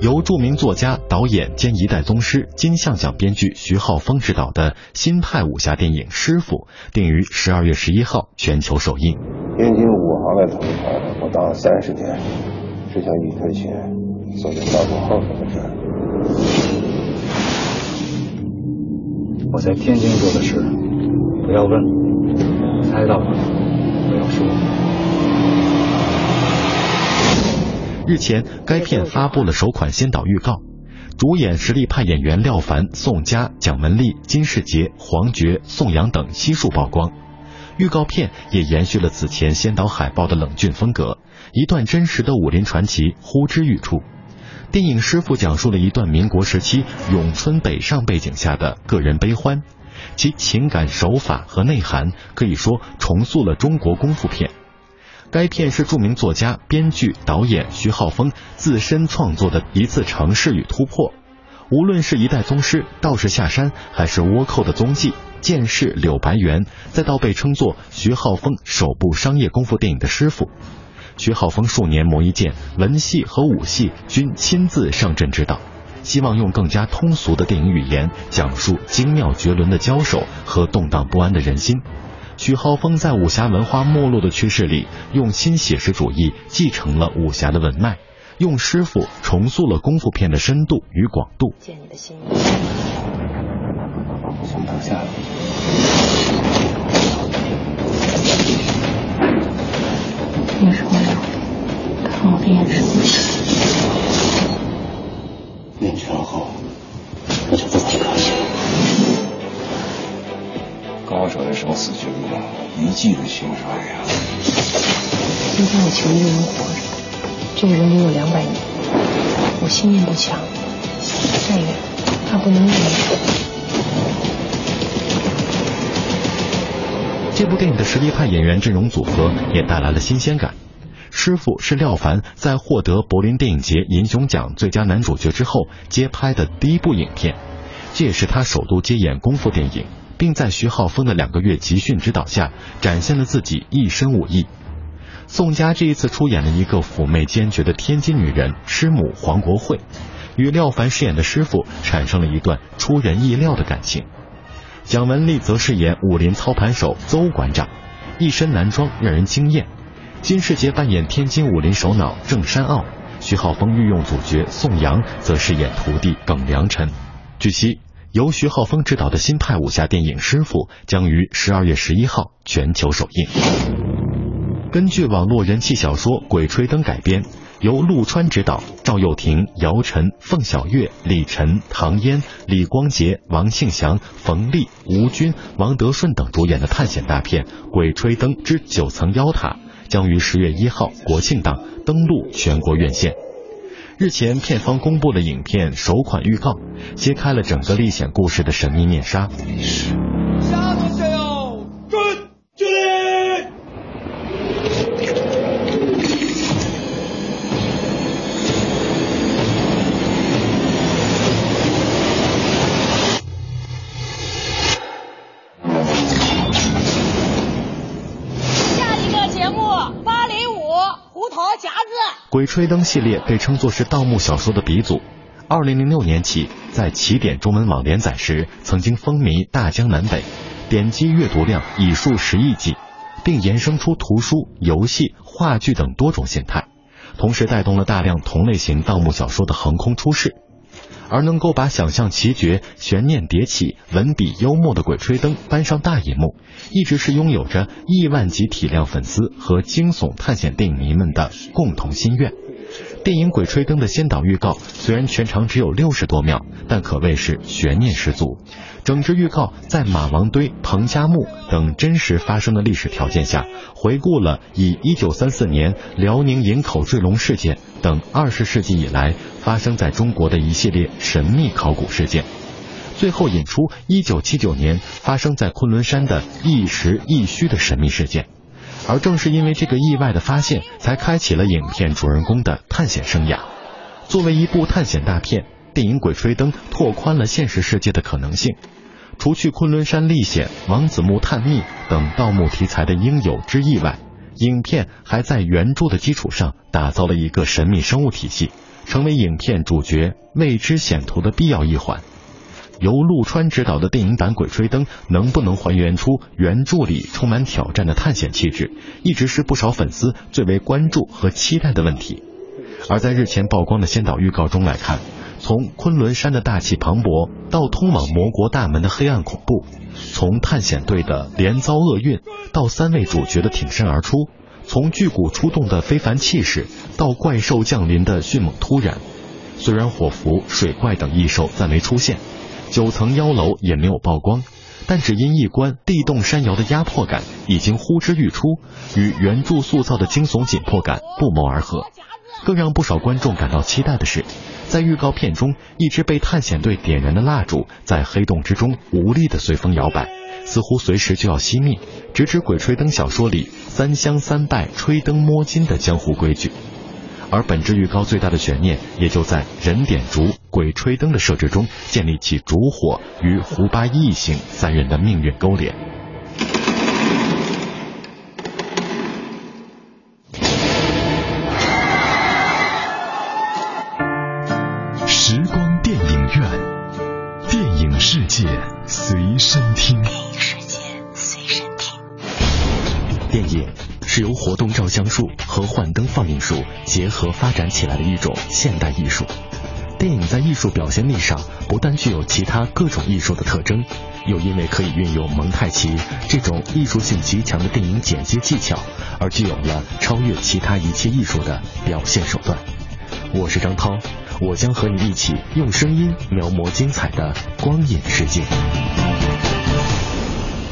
由著名作家、导演兼一代宗师、金像奖编剧徐浩峰执导的新派武侠电影《师傅》定于十二月十一号全球首映。天津武行的头头，我当了三十年，只想一分钱做点大国后头的事。我在天津做的事，不要问，猜到了不要说。日前，该片发布了首款先导预告，主演实力派演员廖凡、宋佳、蒋雯丽、金世杰、黄觉、宋阳等悉数曝光。预告片也延续了此前先导海报的冷峻风格，一段真实的武林传奇呼之欲出。电影《师傅》讲述了一段民国时期永春北上背景下的个人悲欢，其情感手法和内涵可以说重塑了中国功夫片。该片是著名作家、编剧、导演徐浩峰自身创作的一次尝试与突破。无论是一代宗师道士下山，还是倭寇的踪迹、剑士柳白猿，再到被称作徐浩峰首部商业功夫电影的师傅，徐浩峰数年磨一剑，文戏和武戏均亲自上阵指导，希望用更加通俗的电影语言讲述精妙绝伦的交手和动荡不安的人心。徐浩峰在武侠文化没落的趋势里，用新写实主义继承了武侠的文脉，用师傅重塑了功夫片的深度与广度。见你的心意。先躺下。你说了，看我的眼神。练成后，高手的生死决斗，一记的心衰呀。今天我求一个人活着，这个人离我两百年，我心念不强，再远他不能远这部电影的实力派演员阵容组合也带来了新鲜感。师傅是廖凡在获得柏林电影节银熊奖最佳男主角之后接拍的第一部影片，这也是他首度接演功夫电影，并在徐浩峰的两个月集训指导下展现了自己一身武艺。宋佳这一次出演了一个妩媚坚决的天津女人师母黄国慧，与廖凡饰演的师傅产生了一段出人意料的感情。蒋雯丽则饰演武林操盘手邹馆长，一身男装让人惊艳。金世杰扮演天津武林首脑郑山傲，徐浩峰御用主角宋阳则饰演徒弟耿良辰。据悉，由徐浩峰执导的新派武侠电影《师傅》将于十二月十一号全球首映。根据网络人气小说《鬼吹灯》改编，由陆川执导，赵又廷、姚晨、凤小岳、李晨、唐嫣、李光洁、王庆祥、冯丽、吴军、王德顺等主演的探险大片《鬼吹灯之九层妖塔》将于十月一号国庆档登陆全国院线。日前，片方公布了影片首款预告，揭开了整个历险故事的神秘面纱。鬼吹灯》系列被称作是盗墓小说的鼻祖。二零零六年起，在起点中文网连载时，曾经风靡大江南北，点击阅读量已数十亿计，并衍生出图书、游戏、话剧等多种形态，同时带动了大量同类型盗墓小说的横空出世。而能够把想象奇绝、悬念迭起、文笔幽默的《鬼吹灯》搬上大银幕，一直是拥有着亿万级体量粉丝和惊悚探险电影迷们的共同心愿。电影《鬼吹灯》的先导预告虽然全长只有六十多秒，但可谓是悬念十足。整支预告在马王堆、彭加木等真实发生的历史条件下，回顾了以1934年辽宁营口坠龙事件等二十世纪以来发生在中国的一系列神秘考古事件，最后引出1979年发生在昆仑山的一实一虚的神秘事件。而正是因为这个意外的发现，才开启了影片主人公的探险生涯。作为一部探险大片，电影《鬼吹灯》拓宽了现实世界的可能性。除去昆仑山历险、王子墓探秘等盗墓题材的应有之意外，影片还在原著的基础上打造了一个神秘生物体系，成为影片主角未知险途的必要一环。由陆川执导的电影版《鬼吹灯》能不能还原出原著里充满挑战的探险气质，一直是不少粉丝最为关注和期待的问题。而在日前曝光的先导预告中来看，从昆仑山的大气磅礴到通往魔国大门的黑暗恐怖，从探险队的连遭厄运到三位主角的挺身而出，从巨骨出动的非凡气势到怪兽降临的迅猛突然，虽然火符、水怪等异兽暂没出现。九层妖楼也没有曝光，但只因一关地动山摇的压迫感已经呼之欲出，与原著塑造的惊悚紧迫感不谋而合。更让不少观众感到期待的是，在预告片中，一支被探险队点燃的蜡烛在黑洞之中无力的随风摇摆，似乎随时就要熄灭，直指《鬼吹灯》小说里三香三拜吹灯摸金的江湖规矩。而本支预告最大的悬念，也就在人点烛、鬼吹灯的设置中建立起烛火与胡八一一行三人的命运勾连。和幻灯放映术结合发展起来的一种现代艺术。电影在艺术表现力上不但具有其他各种艺术的特征，又因为可以运用蒙太奇这种艺术性极强的电影剪接技巧，而具有了超越其他一切艺术的表现手段。我是张涛，我将和你一起用声音描摹精彩的光影世界。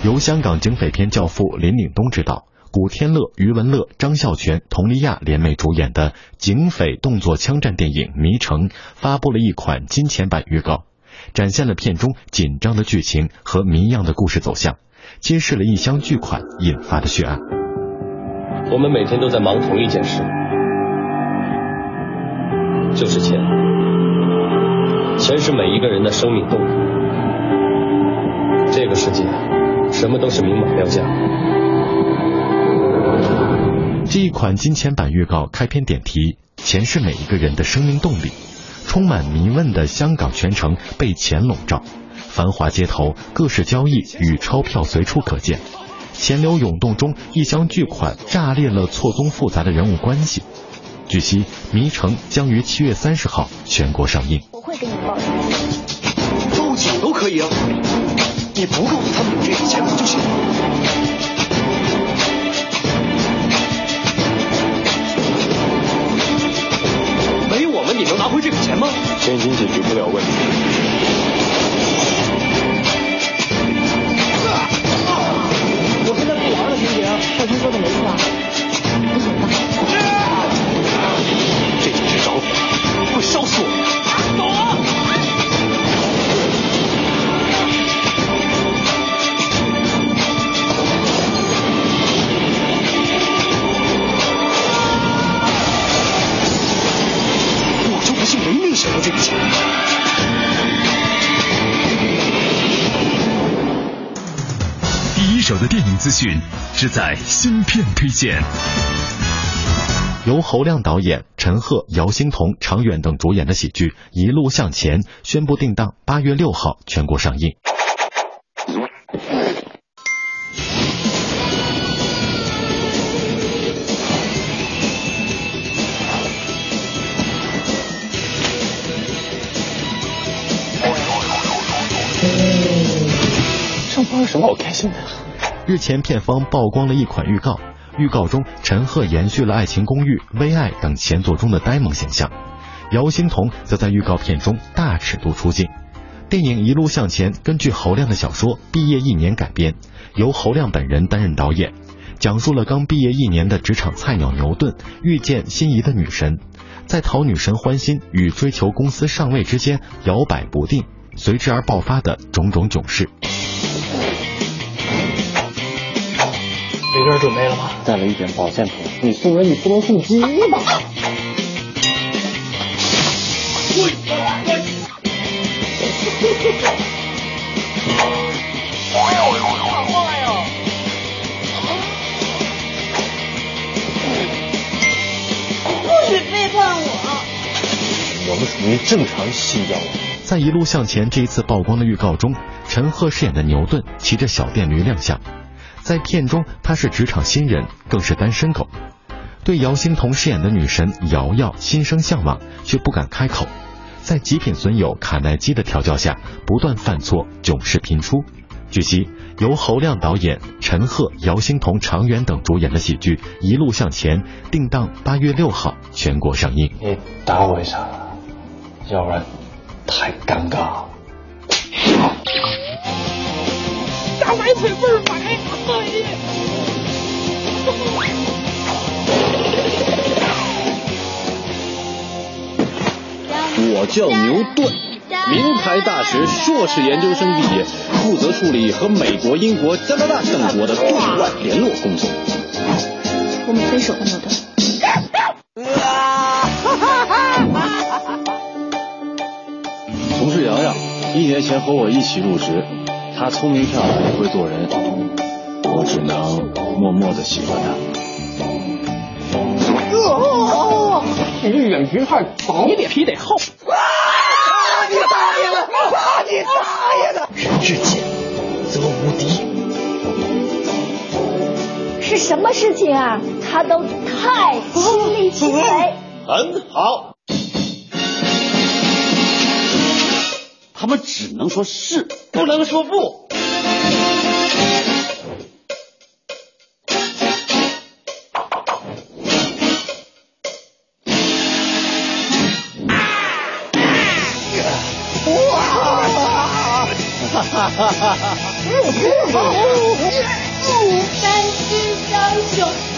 由香港警匪片教父林岭东执导。古天乐、余文乐、张孝全、佟丽娅联袂主演的警匪动作枪战电影《迷城》发布了一款金钱版预告，展现了片中紧张的剧情和谜样的故事走向，揭示了一箱巨款引发的血案。我们每天都在忙同一件事，就是钱。钱是每一个人的生命动力。这个世界，什么都是明码标价。这一款金钱版预告开篇点题：钱是每一个人的生命动力。充满迷问的香港全城被钱笼罩，繁华街头各式交易与钞票随处可见，钱流涌动中，一箱巨款炸裂了错综复杂的人物关系。据悉，《迷城》将于七月三十号全国上映。我会给你报警，报警都可以啊！你不告诉他们有这笔钱不就行拿回这笔钱吗？现金解决不了问题。我现在不玩了，婷婷。少卿说的没资讯，只在芯片推荐。由侯亮导演、陈赫、姚星彤、常远等主演的喜剧《一路向前》宣布定档八月六号全国上映。上班有什么好开心的？日前片方曝光了一款预告，预告中陈赫延续了《爱情公寓》《微爱》等前作中的呆萌形象，姚星彤则在预告片中大尺度出镜。电影一路向前根据侯亮的小说《毕业一年》改编，由侯亮本人担任导演，讲述了刚毕业一年的职场菜鸟牛顿遇见心仪的女神，在讨女神欢心与追求公司上位之间摇摆不定，随之而爆发的种种囧事。没人准备了吗？带了一点保健品。你送人，你不能送鸡吧？喂！好坏哦！不许背叛我！你正常信教我。在《一路向前》这一次曝光的预告中，陈赫饰演的牛顿骑着小电驴亮相。在片中，他是职场新人，更是单身狗。对姚星彤饰演的女神瑶瑶心生向往，却不敢开口。在极品损友卡耐基的调教下，不断犯错，囧事频出。据悉，由侯亮导演、陈赫、姚星彤、常远等主演的喜剧《一路向前》定档八月六号全国上映。你打我一下，要不然太尴尬。大白腿倍儿白，我叫牛顿，名牌大学硕士研究生毕业，负责处理和美国、英国、加拿大等国的对外联络工作。我们分手吧，牛顿。同事洋洋一年前和我一起入职，她聪明漂亮，会做人，我只能默默的喜欢她。你这眼皮太薄，你脸皮得厚。你大爷的！你大爷的！人至贱则无敌。是什么事情啊？他都太亲力亲为。很好。他们只能说是，不能说不。哈哈哈哈哈！不甘心相守。